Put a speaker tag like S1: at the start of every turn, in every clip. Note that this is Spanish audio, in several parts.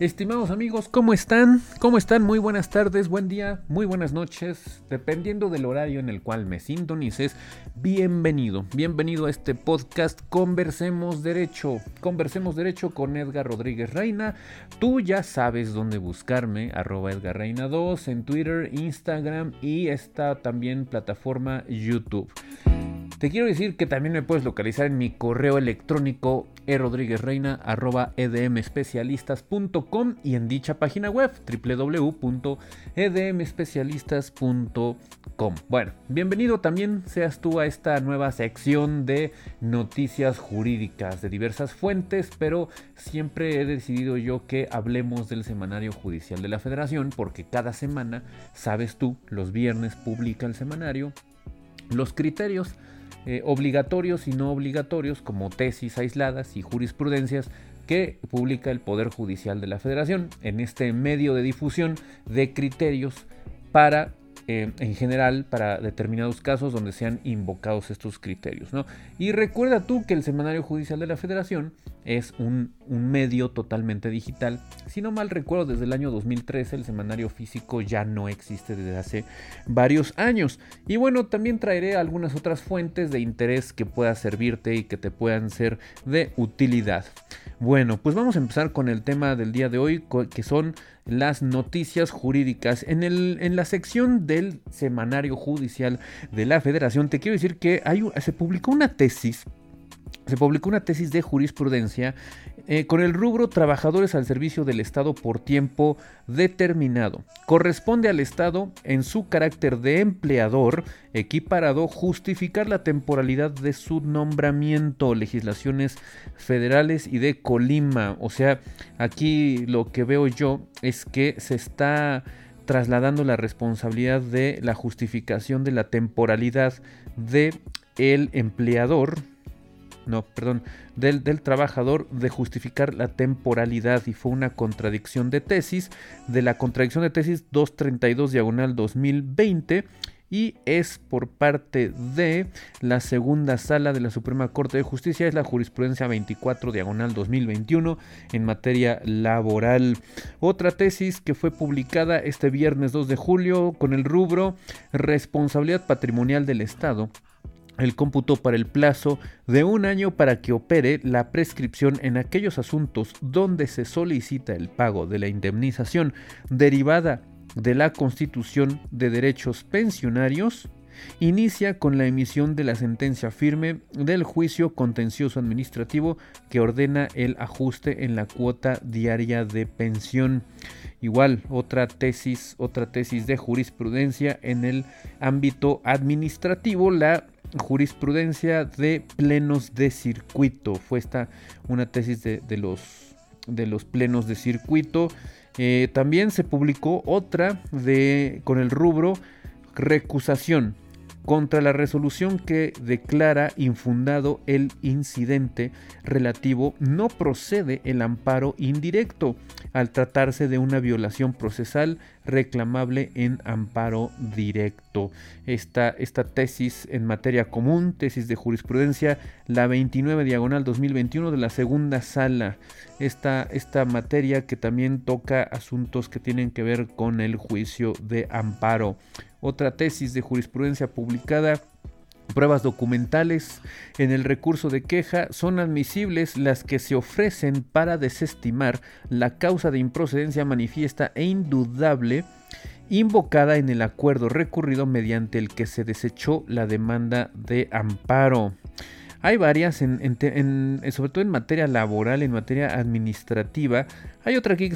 S1: Estimados amigos, ¿cómo están? ¿Cómo están? Muy buenas tardes, buen día, muy buenas noches, dependiendo del horario en el cual me sintonices. Bienvenido, bienvenido a este podcast Conversemos Derecho. Conversemos Derecho con Edgar Rodríguez Reina. Tú ya sabes dónde buscarme, arroba Edgar Reina 2 en Twitter, Instagram y esta también plataforma YouTube. Te quiero decir que también me puedes localizar en mi correo electrónico erodriguezreina.edmespecialistas.com y en dicha página web www.edmespecialistas.com. Bueno, bienvenido también seas tú a esta nueva sección de noticias jurídicas de diversas fuentes, pero siempre he decidido yo que hablemos del semanario judicial de la federación porque cada semana, sabes tú, los viernes publica el semanario los criterios eh, obligatorios y no obligatorios como tesis aisladas y jurisprudencias que publica el Poder Judicial de la Federación en este medio de difusión de criterios para eh, en general para determinados casos donde sean invocados estos criterios. ¿no? Y recuerda tú que el Semanario Judicial de la Federación es un, un, medio totalmente digital. Si no mal recuerdo, desde el año 2013 el semanario físico ya no existe desde hace varios años. Y bueno, también traeré algunas otras fuentes de interés que pueda servirte y que te puedan ser de utilidad. Bueno, pues vamos a empezar con el tema del día de hoy, que son las noticias jurídicas. En, el, en la sección del semanario judicial de la federación, te quiero decir que hay, se publicó una tesis se publicó una tesis de jurisprudencia eh, con el rubro Trabajadores al servicio del Estado por tiempo determinado. Corresponde al Estado, en su carácter de empleador equiparado, justificar la temporalidad de su nombramiento, legislaciones federales y de Colima. O sea, aquí lo que veo yo es que se está trasladando la responsabilidad de la justificación de la temporalidad de el empleador no, perdón, del, del, trabajador de justificar la temporalidad y fue una contradicción de tesis, de la contradicción de tesis 232 diagonal 2020 y es por parte de la segunda sala de la Suprema Corte de Justicia, es la jurisprudencia 24 diagonal 2021 en materia laboral. Otra tesis que fue publicada este viernes 2 de julio con el rubro responsabilidad patrimonial del Estado el cómputo para el plazo de un año para que opere la prescripción en aquellos asuntos donde se solicita el pago de la indemnización derivada de la constitución de derechos pensionarios, inicia con la emisión de la sentencia firme del juicio contencioso administrativo que ordena el ajuste en la cuota diaria de pensión. Igual, otra tesis, otra tesis de jurisprudencia en el ámbito administrativo, la jurisprudencia de plenos de circuito. Fue esta una tesis de, los, de los plenos de circuito. Eh, también se publicó otra de, con el rubro recusación contra la resolución que declara infundado el incidente relativo no procede el amparo indirecto al tratarse de una violación procesal reclamable en amparo directo. Esta, esta tesis en materia común, tesis de jurisprudencia, la 29 diagonal 2021 de la segunda sala. Esta, esta materia que también toca asuntos que tienen que ver con el juicio de amparo. Otra tesis de jurisprudencia publicada pruebas documentales en el recurso de queja son admisibles las que se ofrecen para desestimar la causa de improcedencia manifiesta e indudable invocada en el acuerdo recurrido mediante el que se desechó la demanda de amparo. Hay varias, en, sobre todo en materia laboral, en materia administrativa. Hay otra aquí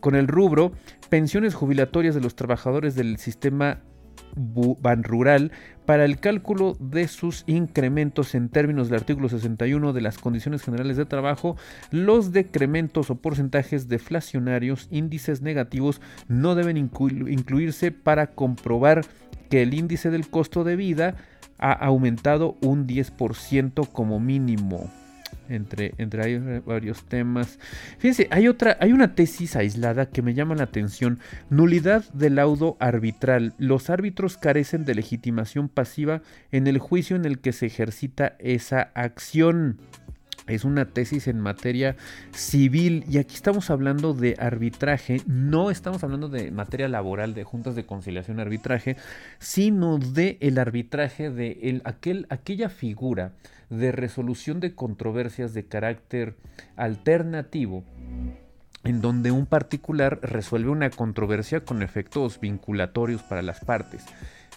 S1: con el rubro pensiones jubilatorias de los trabajadores del sistema ban rural para el cálculo de sus incrementos en términos del artículo 61 de las condiciones generales de trabajo, los decrementos o porcentajes deflacionarios, índices negativos, no deben incluirse para comprobar que el índice del costo de vida ha aumentado un 10% como mínimo. Entre, entre varios temas. Fíjense, hay otra, hay una tesis aislada que me llama la atención. Nulidad del laudo arbitral. Los árbitros carecen de legitimación pasiva en el juicio en el que se ejercita esa acción. Es una tesis en materia civil y aquí estamos hablando de arbitraje, no estamos hablando de materia laboral de juntas de conciliación arbitraje, sino de el arbitraje de el, aquel, aquella figura de resolución de controversias de carácter alternativo en donde un particular resuelve una controversia con efectos vinculatorios para las partes.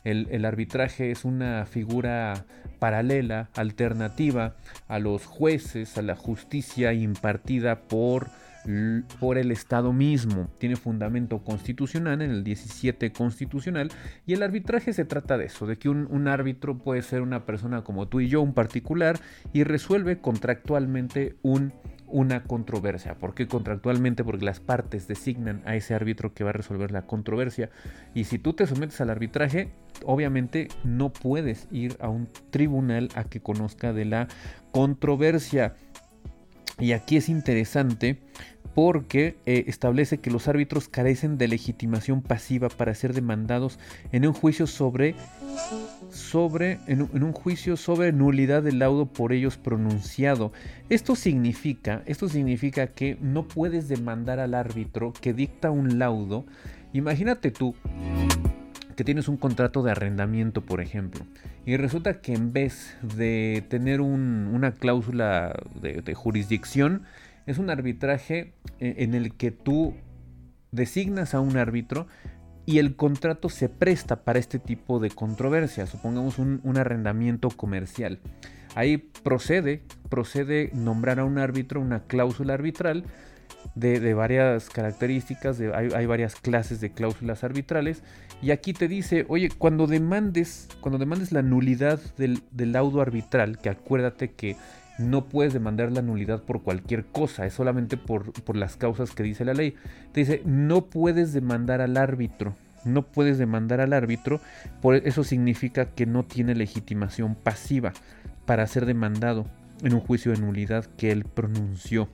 S1: El, arbitraje es una figura paralela, alternativa a los jueces, a la justicia impartida por, por el Estado mismo. Tiene fundamento constitucional en el 17 constitucional y el arbitraje se trata de eso, de que un, un árbitro puede ser una persona como tú y yo, un particular, y resuelve contractualmente un una controversia. ¿Por qué contractualmente? Porque las partes designan a ese árbitro que va a resolver la controversia. Y si tú te sometes al arbitraje, obviamente no puedes ir a un tribunal a que conozca de la controversia. Y aquí es interesante porque eh, establece que los árbitros carecen de legitimación pasiva para ser demandados en un juicio sobre sobre en, un juicio sobre nulidad del laudo por ellos pronunciado. Esto significa, esto significa que no puedes demandar al árbitro que dicta un laudo. Imagínate tú que tienes un contrato de arrendamiento, por ejemplo, y resulta que en vez de tener una cláusula de jurisdicción, es un arbitraje eh, en el que tú designas a un árbitro y el contrato se presta para este tipo de controversia, supongamos un, arrendamiento comercial. Ahí procede, procede nombrar a un árbitro, una cláusula arbitral de, varias características, hay, varias clases de cláusulas arbitrales, y aquí te dice, oye, cuando demandes, cuando demandes la nulidad del, del laudo arbitral, que acuérdate que no puedes demandar la nulidad por cualquier cosa, es solamente por, las causas que dice la ley. Te dice, no puedes demandar al árbitro, no puedes demandar al árbitro, por eso significa que no tiene legitimación pasiva para ser demandado en un juicio de nulidad que él pronunció.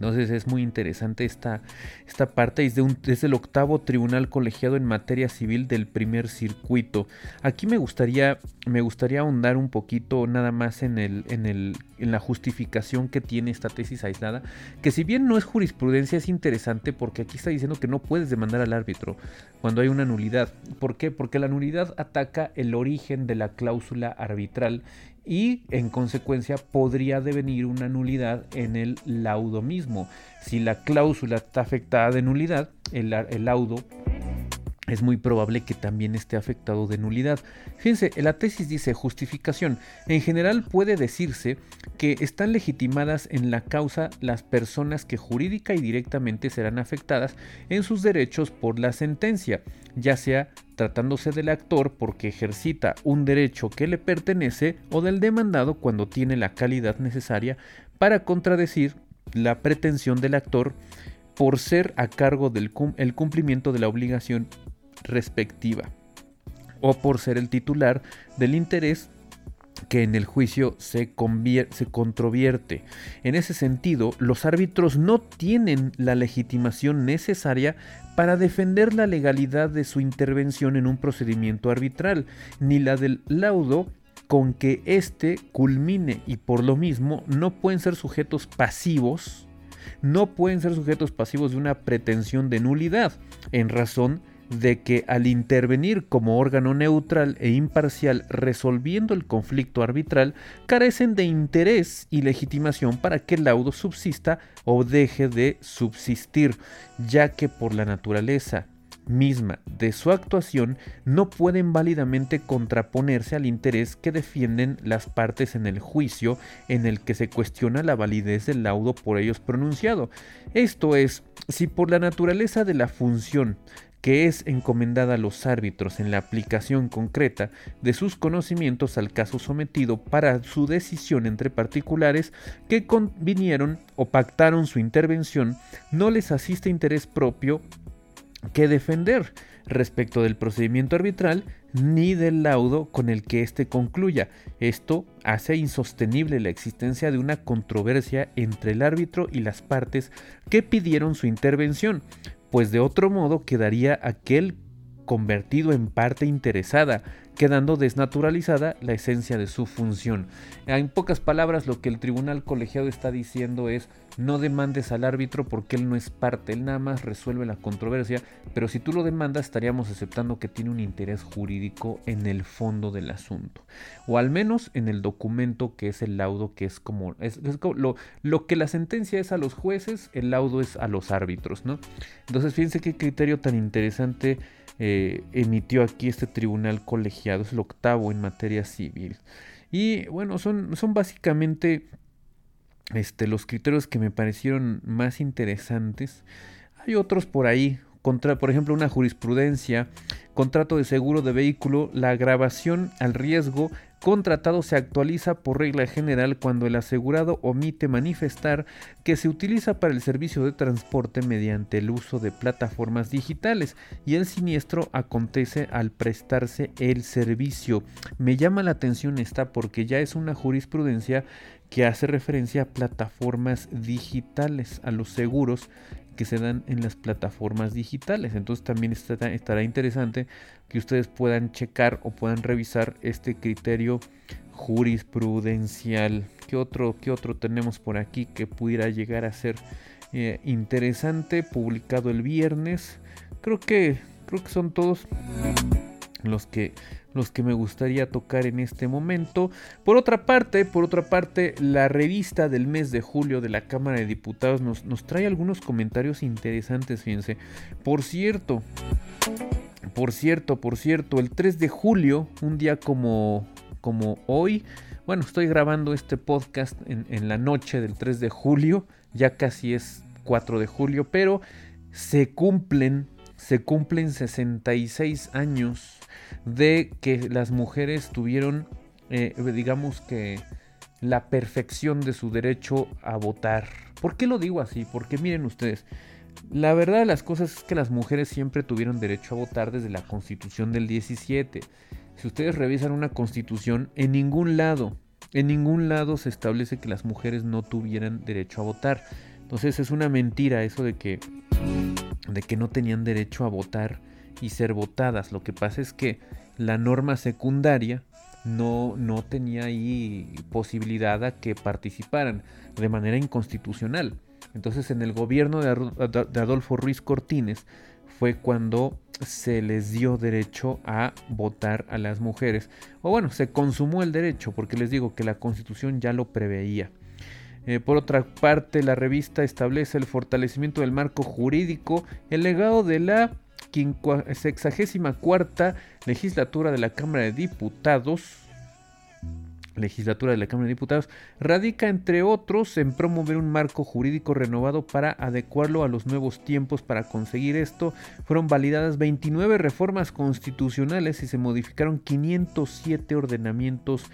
S1: Entonces es muy interesante esta, esta parte. Es, de un, el octavo tribunal colegiado en materia civil del primer circuito. Aquí me gustaría, me gustaría ahondar un poquito nada más en, el, en, el, en la justificación que tiene esta tesis aislada. Que si bien no es jurisprudencia, es interesante porque aquí está diciendo que no puedes demandar al árbitro cuando hay una nulidad. ¿Por qué? Porque la nulidad ataca el origen de la cláusula arbitral y en consecuencia podría devenir una nulidad en el laudo mismo. Si la cláusula está afectada de nulidad, el, laudo es muy probable que también esté afectado de nulidad. Fíjense, la tesis dice justificación. En general puede decirse que están legitimadas en la causa las personas que jurídica y directamente serán afectadas en sus derechos por la sentencia, ya sea tratándose del actor porque ejercita un derecho que le pertenece o del demandado cuando tiene la calidad necesaria para contradecir la pretensión del actor por ser a cargo del el cumplimiento de la obligación respectiva o por ser el titular del interés que en el juicio se, se, controvierte. En ese sentido, los árbitros no tienen la legitimación necesaria para defender la legalidad de su intervención en un procedimiento arbitral, ni la del laudo con que éste culmine y por lo mismo no pueden ser sujetos pasivos, no pueden ser sujetos pasivos de una pretensión de nulidad, en razón de que al intervenir como órgano neutral e imparcial resolviendo el conflicto arbitral, carecen de interés y legitimación para que el laudo subsista o deje de subsistir, ya que por la naturaleza misma de su actuación no pueden válidamente contraponerse al interés que defienden las partes en el juicio en el que se cuestiona la validez del laudo por ellos pronunciado. Esto es, si por la naturaleza de la función que es encomendada a los árbitros en la aplicación concreta de sus conocimientos al caso sometido para su decisión entre particulares que convinieron o pactaron su intervención, no les asiste interés propio que defender respecto del procedimiento arbitral ni del laudo con el que éste concluya. Esto hace insostenible la existencia de una controversia entre el árbitro y las partes que pidieron su intervención, pues de otro modo quedaría aquel convertido en parte interesada, quedando desnaturalizada la esencia de su función. En pocas palabras, lo que el tribunal colegiado está diciendo es no demandes al árbitro porque él no es parte, él nada más resuelve la controversia, pero si tú lo demandas estaríamos aceptando que tiene un interés jurídico en el fondo del asunto, o al menos en el documento que es el laudo, que es como, lo, lo, que la sentencia es a los jueces, el laudo es a los árbitros, ¿no? Entonces fíjense qué criterio tan interesante eh, emitió aquí este tribunal colegiado, es el octavo en materia civil. Y bueno, son, son básicamente este, los criterios que me parecieron más interesantes. Hay otros por ahí, contra, por ejemplo, una jurisprudencia, contrato de seguro de vehículo, la grabación al riesgo contratado se actualiza por regla general cuando el asegurado omite manifestar que se utiliza para el servicio de transporte mediante el uso de plataformas digitales y el siniestro acontece al prestarse el servicio. Me llama la atención esta porque ya es una jurisprudencia que hace referencia a plataformas digitales, a los seguros que se dan en las plataformas digitales. Entonces también estará, interesante que ustedes puedan checar o puedan revisar este criterio jurisprudencial. ¿Qué otro, qué otro tenemos por aquí que pudiera llegar a ser eh, interesante? Publicado el viernes. Creo que, creo que son todos los que los que me gustaría tocar en este momento. Por otra parte, por otra parte, la revista del mes de julio de la Cámara de Diputados nos, nos trae algunos comentarios interesantes, fíjense. Por cierto, por cierto, por cierto, el 3 de julio, un día como, como hoy, bueno, estoy grabando este podcast en, en la noche del 3 de julio, ya casi es 4 de julio, pero se cumplen, se cumplen 66 años de que las mujeres tuvieron, eh, digamos que, la perfección de su derecho a votar. ¿Por qué lo digo así? Porque miren ustedes, la verdad de las cosas es que las mujeres siempre tuvieron derecho a votar desde la constitución del 17. Si ustedes revisan una constitución, en ningún lado, en ningún lado se establece que las mujeres no tuvieran derecho a votar. Entonces es una mentira eso de que, de que no tenían derecho a votar y ser votadas. Lo que pasa es que la norma secundaria no, no tenía ahí posibilidad a que participaran de manera inconstitucional. Entonces en el gobierno de, Adolfo Ruiz Cortines fue cuando se les dio derecho a votar a las mujeres. O bueno, se consumó el derecho porque les digo que la constitución ya lo preveía. Eh, por otra parte, la revista establece el fortalecimiento del marco jurídico, el legado de la sexagésima cuarta legislatura de la Cámara de Diputados, legislatura de la Cámara de Diputados, radica entre otros en promover un marco jurídico renovado para adecuarlo a los nuevos tiempos. Para conseguir esto, fueron validadas 29 reformas constitucionales y se modificaron 507 ordenamientos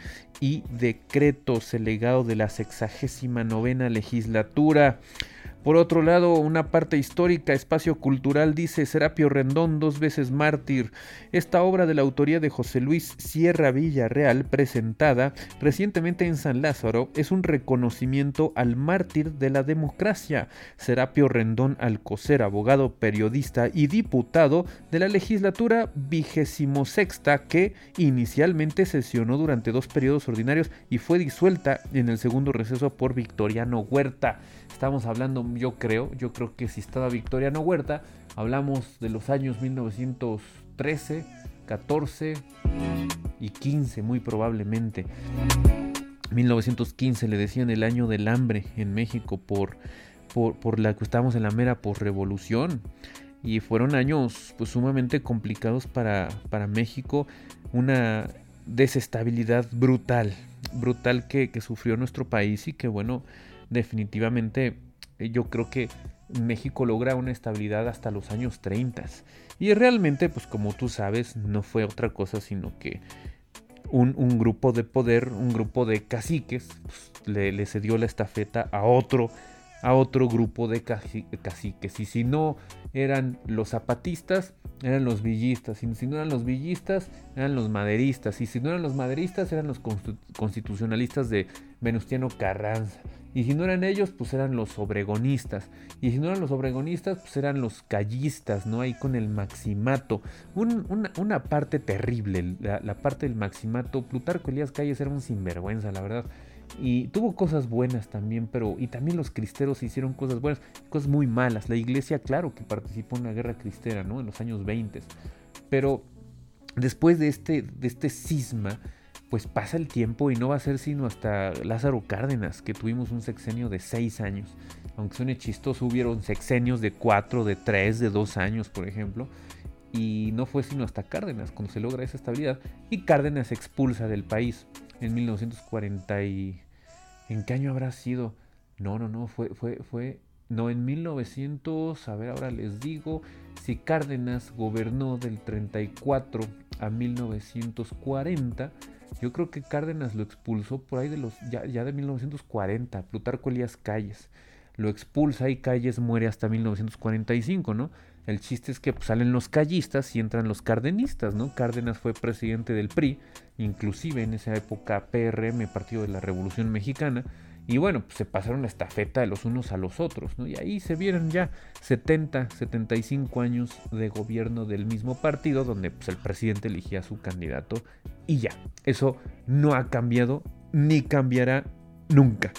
S1: y decretos. El legado de la sexagésima novena legislatura. Por otro lado, una parte histórica, espacio cultural, dice Serapio Rendón, dos veces mártir. Esta obra de la autoría de José Luis Sierra Villarreal, presentada recientemente en San Lázaro, es un reconocimiento al mártir de la democracia. Serapio Rendón Alcocer, abogado, periodista y diputado de la legislatura vigésimo sexta, que inicialmente sesionó durante dos periodos ordinarios y fue disuelta en el segundo receso por Victoriano Huerta. Estamos hablando, yo creo, yo creo que si estaba Victoriano Huerta, hablamos de los años 1913, 14 y 15 muy probablemente. 1915 le decían el año del hambre en México por, por, la que estábamos en la mera posrevolución y fueron años pues, sumamente complicados para, para México, una desestabilidad brutal, brutal que, que, sufrió nuestro país y que bueno, definitivamente eh, yo creo que México logra una estabilidad hasta los años 30. Y realmente, pues como tú sabes, no fue otra cosa sino que un, grupo de poder, un grupo de caciques, pues, le, cedió la estafeta a otro, a otro grupo de caciques. Y si no eran los zapatistas, eran los villistas. Y si no eran los villistas, eran los maderistas. Y si no eran los maderistas, eran los constitucionalistas de Venustiano Carranza. Y si no eran ellos, pues eran los obregonistas. Y si no eran los obregonistas, pues eran los callistas, ¿no? Ahí con el maximato. una, parte terrible, la, parte del maximato. Plutarco Elías Calles era un sinvergüenza, la verdad. Y tuvo cosas buenas también, pero... Y también los cristeros hicieron cosas buenas, cosas muy malas. La iglesia, claro que participó en la guerra cristera, ¿no? En los años 20. Pero después de este, de este cisma pues pasa el tiempo y no va a ser sino hasta Lázaro Cárdenas, que tuvimos un sexenio de seis años. Aunque suene chistoso, hubieron sexenios de cuatro, de tres, de dos años, por ejemplo. Y no fue sino hasta Cárdenas cuando se logra esa estabilidad. Y Cárdenas se expulsa del país en 1940. Y... ¿En qué año habrá sido? No, no, no, fue, fue, fue no, en 1900, a ver, ahora les digo, si Cárdenas gobernó del 34 a 1940, yo creo que Cárdenas lo expulsó por ahí de los ya, de 1940, Plutarco Elías Calles. Lo expulsa y Calles muere hasta 1945, ¿no? El chiste es que pues, salen los callistas y entran los cardenistas, ¿no? Cárdenas fue presidente del PRI, inclusive en esa época PRM, Partido de la Revolución Mexicana, y bueno, pues se pasaron la estafeta de los unos a los otros, ¿no? Y ahí se vieron ya 70, 75 años de gobierno del mismo partido, donde pues, el presidente elegía a su candidato y ya. Eso no ha cambiado ni cambiará nunca.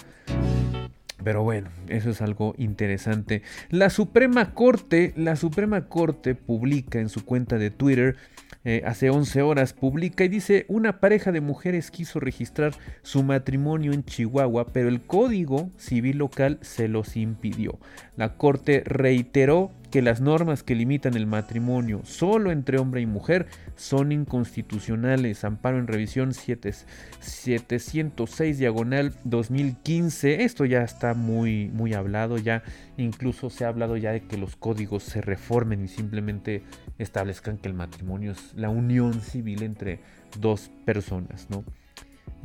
S1: Pero bueno, eso es algo interesante. La Suprema Corte, la Suprema Corte publica en su cuenta de Twitter eh, hace 11 horas publica y dice una pareja de mujeres quiso registrar su matrimonio en Chihuahua, pero el Código Civil local se los impidió. La Corte reiteró que las normas que limitan el matrimonio solo entre hombre y mujer son inconstitucionales. Amparo en revisión 706 diagonal 2015. Esto ya está muy, muy hablado, ya incluso se ha hablado ya de que los códigos se reformen y simplemente establezcan que el matrimonio es la unión civil entre dos personas, ¿no?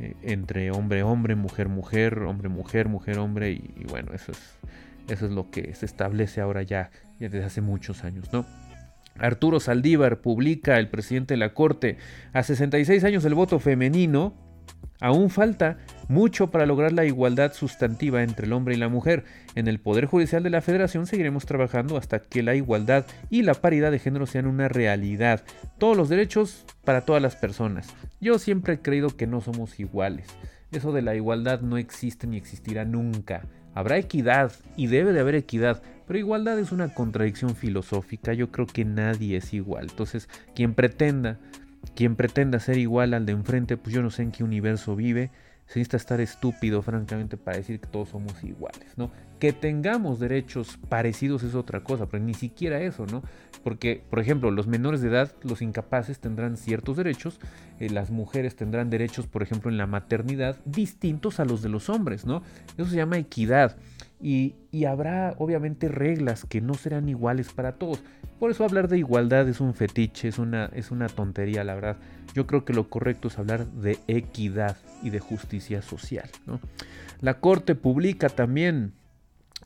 S1: Eh, entre hombre, hombre, mujer, mujer, hombre, mujer, mujer, hombre, y, y bueno, eso es, eso es lo que se establece ahora ya ya desde hace muchos años, ¿no? Arturo Saldívar publica, el presidente de la Corte, a 66 años el voto femenino, aún falta mucho para lograr la igualdad sustantiva entre el hombre y la mujer. En el Poder Judicial de la Federación seguiremos trabajando hasta que la igualdad y la paridad de género sean una realidad. Todos los derechos para todas las personas. Yo siempre he creído que no somos iguales. Eso de la igualdad no existe ni existirá nunca. Habrá equidad y debe de haber equidad, pero igualdad es una contradicción filosófica. Yo creo que nadie es igual. Entonces, quien pretenda, quien pretenda ser igual al de enfrente, pues yo no sé en qué universo vive. Se necesita estar estúpido, francamente, para decir que todos somos iguales, ¿no? Que tengamos derechos parecidos es otra cosa, pero ni siquiera eso, ¿no? Porque, por ejemplo, los menores de edad, los incapaces tendrán ciertos derechos, eh, las mujeres tendrán derechos, por ejemplo, en la maternidad, distintos a los de los hombres, ¿no? Eso se llama equidad. Y, habrá obviamente reglas que no serán iguales para todos. Por eso hablar de igualdad es un fetiche, es una, es una tontería, la verdad. Yo creo que lo correcto es hablar de equidad y de justicia social. La Corte publica también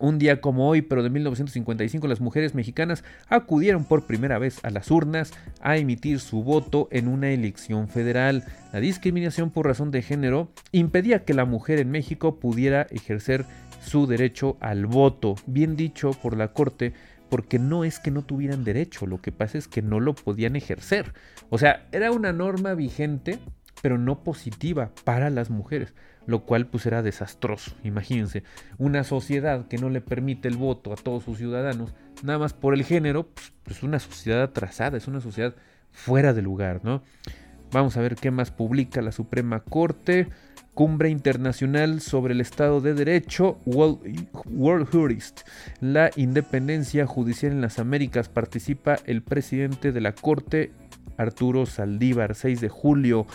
S1: un día como hoy, pero de 1955, las mujeres mexicanas acudieron por primera vez a las urnas a emitir su voto en una elección federal. La discriminación por razón de género impedía que la mujer en México pudiera ejercer su derecho al voto. Bien dicho por la Corte, porque no es que no tuvieran derecho, lo que pasa es que no lo podían ejercer. O sea, era una norma vigente, pero no positiva para las mujeres lo cual pues era desastroso. Imagínense, una sociedad que no le permite el voto a todos sus ciudadanos, nada más por el género, pues, pues, es una sociedad atrasada, es una sociedad fuera de lugar, ¿no? Vamos a ver qué más publica la Suprema Corte. Cumbre Internacional sobre el Estado de Derecho, World, World Jurist. La independencia judicial en las Américas. Participa el presidente de la Corte, Arturo Saldívar, 6 de julio.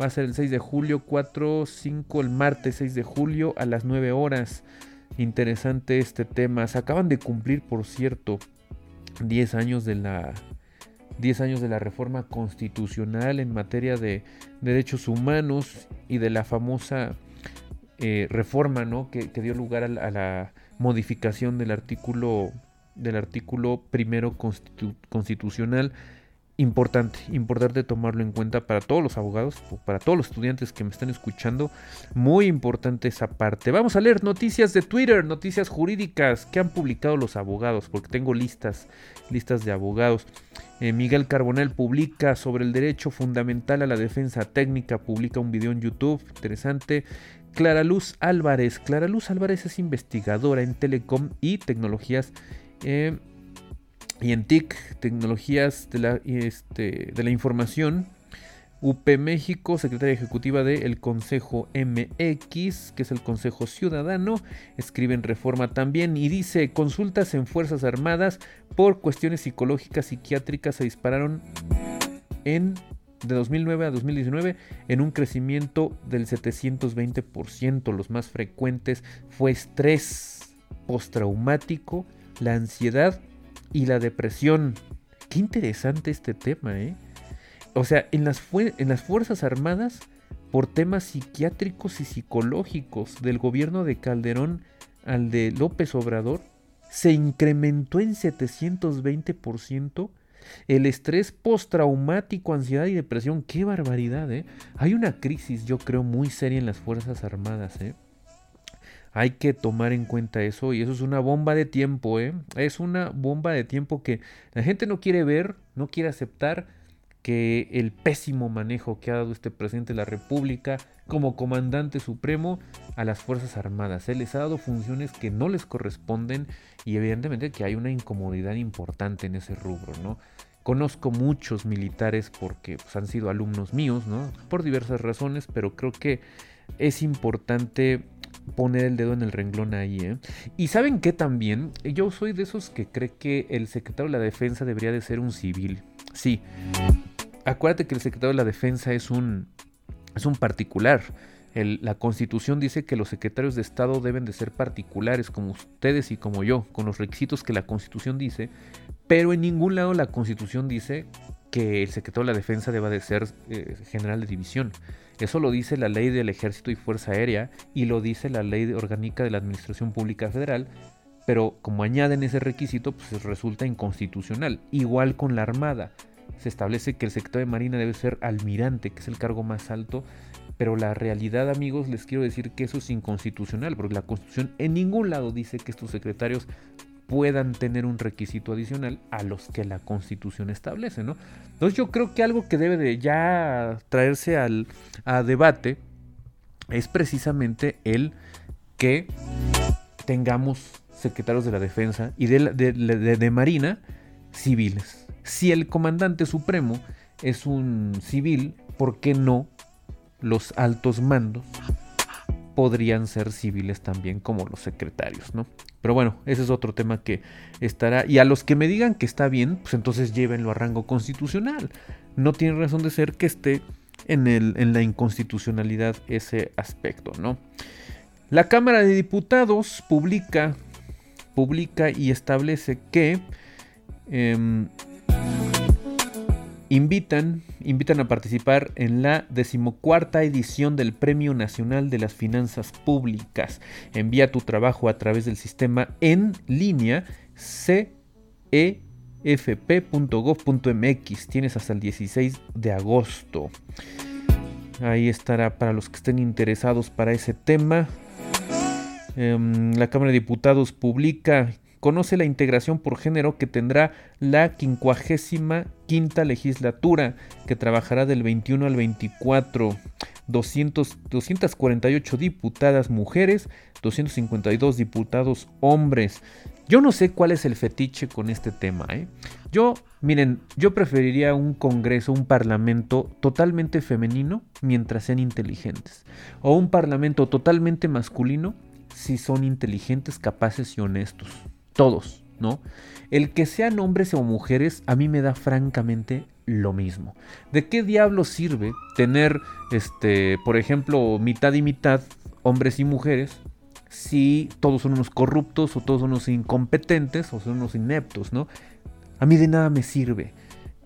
S1: Va a ser el 6 de julio, 4, 5, el martes 6 de julio a las 9 horas. Interesante este tema. Se acaban de cumplir, por cierto, 10 años de la 10 años de la reforma constitucional en materia de derechos humanos y de la famosa eh, reforma ¿no? que, dio lugar a la, modificación del artículo del artículo primero constitucional importante, importante tomarlo en cuenta para todos los abogados, para todos los estudiantes que me están escuchando, muy importante esa parte. Vamos a leer noticias de Twitter, noticias jurídicas que han publicado los abogados, porque tengo listas, listas de abogados. Eh, Miguel Carbonell publica sobre el derecho fundamental a la defensa técnica, publica un video en YouTube, interesante. Clara Luz Álvarez, Clara Luz Álvarez es investigadora en telecom y tecnologías. Eh, y en TIC, Tecnologías de la, este, de la Información, UP México, secretaria ejecutiva del Consejo MX, que es el Consejo Ciudadano, escribe en reforma también y dice, consultas en Fuerzas Armadas por cuestiones psicológicas psiquiátricas se dispararon en de 2009 a 2019 en un crecimiento del 720%. Los más frecuentes fue estrés postraumático, la ansiedad y la depresión. Qué interesante este tema, ¿eh? O sea, en las, en las Fuerzas Armadas, por temas psiquiátricos y psicológicos del gobierno de Calderón al de López Obrador, se incrementó en 720% el estrés postraumático, ansiedad y depresión. ¡Qué barbaridad, eh! Hay una crisis, yo creo, muy seria en las Fuerzas Armadas, ¿eh? Hay que tomar en cuenta eso y eso es una bomba de tiempo, ¿eh? Es una bomba de tiempo que la gente no quiere ver, no quiere aceptar que el pésimo manejo que ha dado este presidente de la República como comandante supremo a las Fuerzas Armadas. Él les ha dado funciones que no les corresponden y evidentemente que hay una incomodidad importante en ese rubro, ¿no? Conozco muchos militares porque pues, han sido alumnos míos, ¿no? Por diversas razones, pero creo que es importante poner el dedo en el renglón ahí. ¿eh? Y saben que también, yo soy de esos que cree que el secretario de la defensa debería de ser un civil. Sí, acuérdate que el secretario de la defensa es un, es un particular. la constitución dice que los secretarios de Estado deben de ser particulares como ustedes y como yo, con los requisitos que la constitución dice, pero en ningún lado la constitución dice que el secretario de la defensa deba de ser eh, general de división. Eso lo dice la ley del ejército y fuerza aérea y lo dice la ley orgánica de la administración pública federal, pero como añaden ese requisito, pues resulta inconstitucional. Igual con la armada. Se establece que el secretario de Marina debe ser almirante, que es el cargo más alto, pero la realidad, amigos, les quiero decir que eso es inconstitucional, porque la Constitución en ningún lado dice que estos secretarios puedan tener un requisito adicional a los que la Constitución establece, ¿no? Entonces yo creo que algo que debe de ya traerse al a debate es precisamente el que tengamos secretarios de la defensa y de, de Marina civiles. Si el comandante supremo es un civil, ¿por qué no los altos mandos podrían ser civiles también como los secretarios, ¿no? Pero bueno, ese es otro tema que estará. Y a los que me digan que está bien, pues entonces llévenlo a rango constitucional. No tiene razón de ser que esté en, el, en la inconstitucionalidad ese aspecto, ¿no? La Cámara de Diputados publica, publica y establece que em, invitan, invitan a participar en la decimocuarta edición del Premio Nacional de las Finanzas Públicas. Envía tu trabajo a través del sistema en línea cefp.gov.mx. Tienes hasta el 16 de agosto. Ahí estará para los que estén interesados para ese tema. Em, la Cámara de Diputados publica conoce la integración por género que tendrá la 55 legislatura, que trabajará del 21 al 24. 200, 248 diputadas mujeres, 252 diputados hombres. Yo no sé cuál es el fetiche con este tema. ¿eh? Yo, miren, yo preferiría un congreso, un parlamento totalmente femenino mientras sean inteligentes. O un parlamento totalmente masculino si son inteligentes, capaces y honestos todos, ¿no? El que sean hombres o mujeres a mí me da francamente lo mismo. ¿De qué diablo sirve tener, este, por ejemplo, mitad y mitad, hombres y mujeres, si todos son unos corruptos o todos son unos incompetentes o son unos ineptos, ¿no? A mí de nada me sirve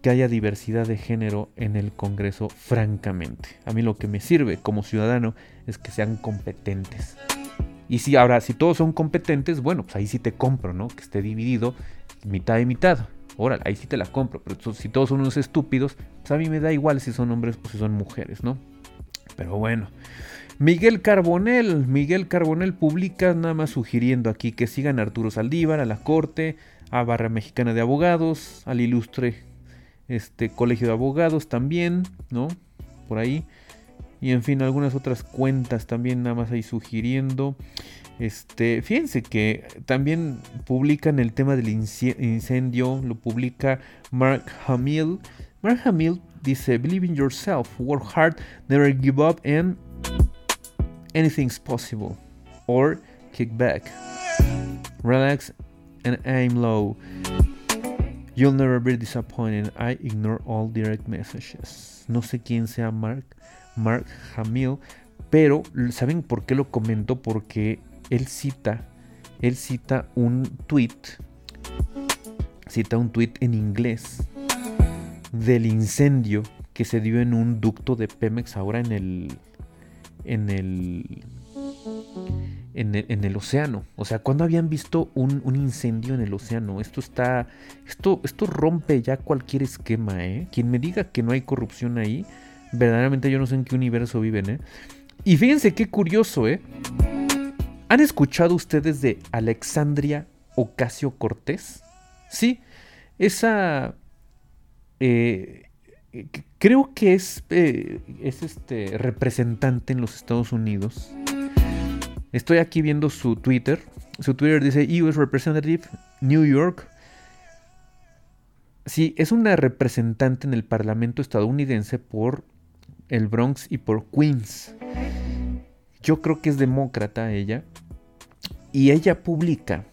S1: que haya diversidad de género en el Congreso, francamente. A mí lo que me sirve como ciudadano es que sean competentes Y si ahora, si todos son competentes, bueno, pues ahí sí te compro, ¿no? Que esté dividido mitad y mitad. Órale, ahí sí te la compro. Pero si todos son unos estúpidos, pues a mí me da igual si son hombres o si son mujeres, ¿no? Pero bueno. Miguel Carbonel, Miguel Carbonel publica nada más sugiriendo aquí que sigan a Arturo Saldívar, a la Corte, a Barra Mexicana de Abogados, al ilustre este, Colegio de Abogados también, ¿no? Por ahí. Y en fin, algunas otras cuentas también nada más ahí sugiriendo. Este, fíjense que también publican el tema del incendio, lo publica Mark Hamill. Mark Hamill dice, Believe in yourself, work hard, never give up and anything's possible. Or kick back. Relax and aim low. You'll never be disappointed. I ignore all direct messages. No sé quién sea Mark, Mark Hamill, pero ¿saben por qué lo comento? Porque él cita, él cita un tweet, cita un tweet en inglés del incendio que se dio en un ducto de Pemex ahora en el, en el en el, océano. O sea, cuando habían visto un, incendio en el océano? Esto está. Esto, esto rompe ya cualquier esquema, ¿eh? Quien me diga que no hay corrupción ahí, verdaderamente yo no sé en qué universo viven, ¿eh? Y fíjense qué curioso, ¿eh? ¿Han escuchado ustedes de Alexandria Ocasio Cortés? Sí, esa. Eh, creo que es, eh, es este representante en los Estados Unidos Estoy aquí viendo su Twitter. Su Twitter dice US Representative New York. Sí, es una representante en el Parlamento estadounidense por el Bronx y por Queens. Yo creo que es demócrata ella. Y ella publica,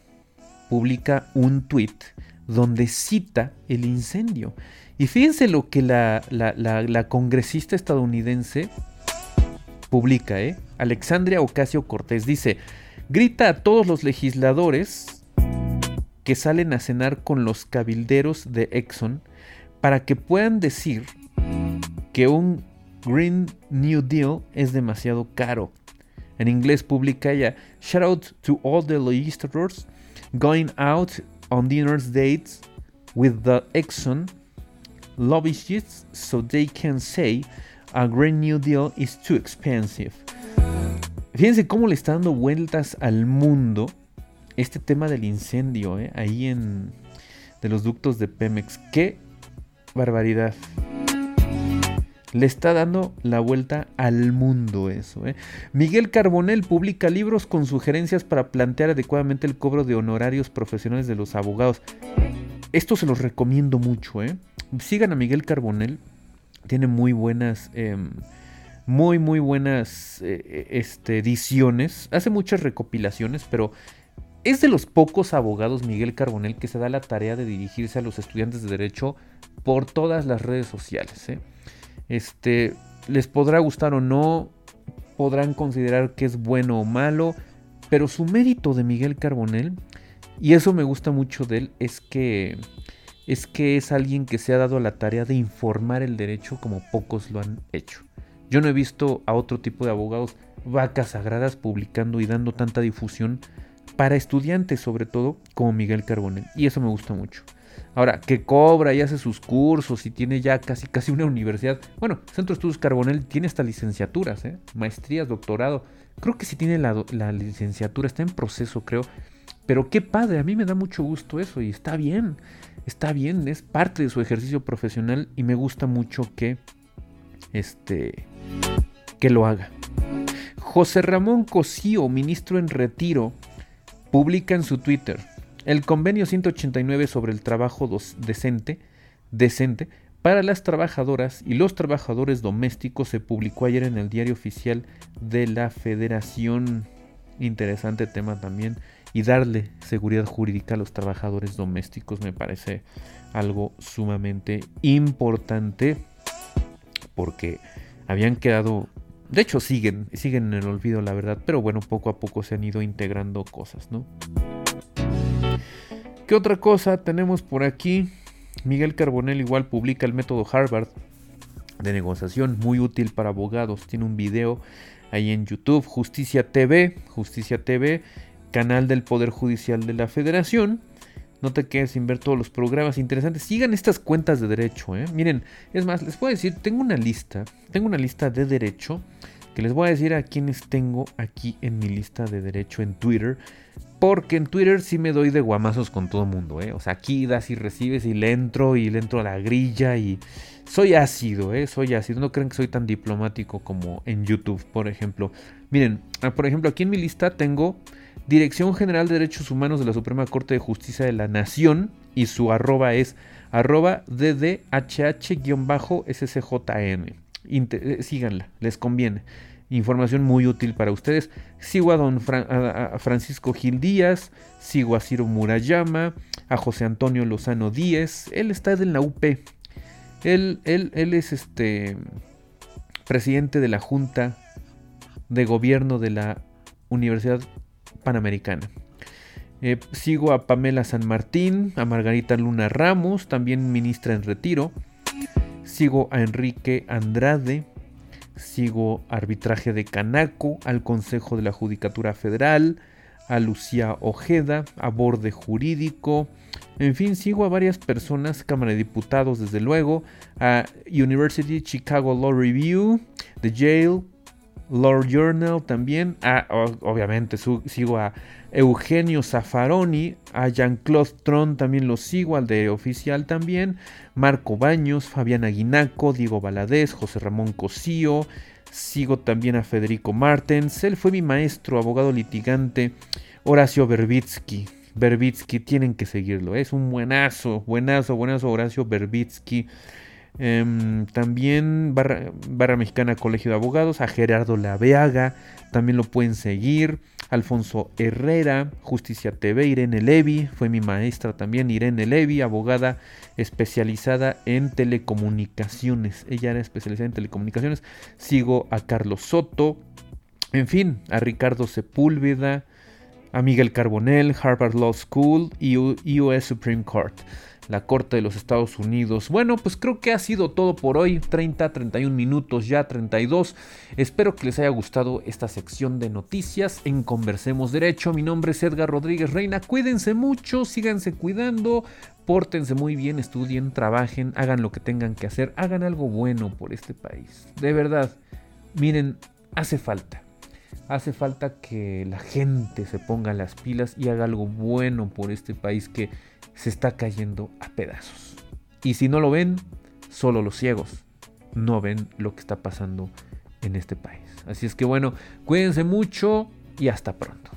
S1: publica un tweet donde cita el incendio. Y fíjense lo que la, la, la congresista estadounidense publica, ¿eh? Alexandria Ocasio Cortés dice, grita a todos los legisladores que salen a cenar con los cabilderos de Exxon para que puedan decir que un Green New Deal es demasiado caro. En inglés publica ella, shout out to all the legislators going out on dinner's dates with the Exxon lobbyists so they can say a Green New Deal is too expensive. Fíjense cómo le está dando vueltas al mundo este tema del incendio, ¿eh? ahí en de los ductos de Pemex. ¡Qué barbaridad! Le está dando la vuelta al mundo eso. ¿eh? Miguel Carbonel publica libros con sugerencias para plantear adecuadamente el cobro de honorarios profesionales de los abogados. Esto se los recomiendo mucho. ¿eh? Sigan a Miguel Carbonel tiene muy buenas, em, muy, muy buenas eh, este, ediciones. Hace muchas recopilaciones, pero es de los pocos abogados, Miguel Carbonel, que se da la tarea de dirigirse a los estudiantes de Derecho por todas las redes sociales. ¿eh? Este, les podrá gustar o no, podrán considerar que es bueno o malo, pero su mérito de Miguel Carbonel, y eso me gusta mucho de él, es que es que es alguien que se ha dado la tarea de informar el derecho como pocos lo han hecho. Yo no he visto a otro tipo de abogados vacas sagradas publicando y dando tanta difusión para estudiantes sobre todo como Miguel Carbonell y eso me gusta mucho. Ahora, que cobra y hace sus cursos y tiene ya casi casi una universidad. Bueno, Centro de Estudios Carbonell tiene hasta licenciaturas, ¿eh? maestrías, doctorado. Creo que sí tiene la, la licenciatura, está en proceso creo. Pero qué padre, a mí me da mucho gusto eso y está bien está bien, es parte de su ejercicio profesional y me gusta mucho que este que lo haga. José Ramón Cosío, ministro en retiro, publica en su Twitter el convenio 189 sobre el trabajo decente, para las trabajadoras y los trabajadores domésticos se publicó ayer en el diario oficial de la Federación. Interesante tema también y darle seguridad jurídica a los trabajadores domésticos me parece algo sumamente importante porque habían quedado, de hecho siguen, siguen en el olvido la verdad, pero bueno, poco a poco se han ido integrando cosas, ¿no? ¿Qué otra cosa tenemos por aquí? Miguel Carbonell igual publica el método Harvard de negociación, muy útil para abogados. Tiene un video ahí en YouTube, Justicia TV, Justicia TV, canal del Poder Judicial de la Federación. No te quedes sin ver todos los programas interesantes. Sigan estas cuentas de derecho. ¿eh? Miren, es más, les puedo decir, tengo una lista, tengo una lista de derecho que les voy a decir a quienes tengo aquí en mi lista de derecho en Twitter. Porque en Twitter sí me doy de guamazos con todo mundo, ¿eh? O sea, aquí das y recibes y le entro y le entro a la grilla y soy ácido, ¿eh? Soy ácido. No creen que soy tan diplomático como en YouTube, por ejemplo. Miren, ah, por ejemplo, aquí en mi lista tengo Dirección General de Derechos Humanos de la Suprema Corte de Justicia de la Nación y su arroba es arroba ddhh-sccjm. Eh, síganla, les conviene. Información muy útil para ustedes. Sigo a don Francisco Gil Díaz, sigo a Ciro Murayama, a José Antonio Lozano Díez. Él está en la UP. Él, él, él es este presidente de la Junta de Gobierno de la Universidad Panamericana. Eh, sigo a Pamela San Martín, a Margarita Luna Ramos, también ministra en retiro. Sigo a Enrique Andrade. Sigo arbitraje de Canaco, al Consejo de la Judicatura Federal, a Lucía Ojeda, a Borde Jurídico. En fin, sigo a varias personas, Cámara de Diputados desde luego, a University Chicago Law Review, The Jail, Lord Journal también. Ah, obviamente sigo a Eugenio Zaffaroni, a Jean-Claude Tron también lo sigo, al de Oficial también. Marco Baños, Fabián Aguinaco, Diego Valadez, José Ramón Cosío. Sigo también a Federico Martens. Él fue mi maestro, abogado litigante. Horacio Berbitsky. Berbitsky, tienen que seguirlo. Es un buenazo, buenazo, buenazo Horacio Berbitsky. Em, también barra, Mexicana Colegio de Abogados, a Gerardo Laveaga, también lo pueden seguir. Alfonso Herrera, Justicia TV, Irene Levi, fue mi maestra también, Irene Levi, abogada especializada en telecomunicaciones. Ella era especializada en telecomunicaciones. Sigo a Carlos Soto, en fin, a Ricardo Sepúlveda, a Miguel Carbonell, Harvard Law School y US Supreme Court la Corte de los Estados Unidos. Bueno, pues creo que ha sido todo por hoy, 30, 31 minutos ya, 32. Espero que les haya gustado esta sección de noticias en Conversemos Derecho. Mi nombre es Edgar Rodríguez Reina. Cuídense mucho, síganse cuidando, pórtense muy bien, estudien, trabajen, hagan lo que tengan que hacer, hagan algo bueno por este país. De verdad, miren, hace falta. Hace falta que la gente se ponga las pilas y haga algo bueno por este país que se está cayendo a pedazos. Y si no lo ven, solo los ciegos no ven lo que está pasando en este país. Así es que bueno, cuídense mucho y hasta pronto.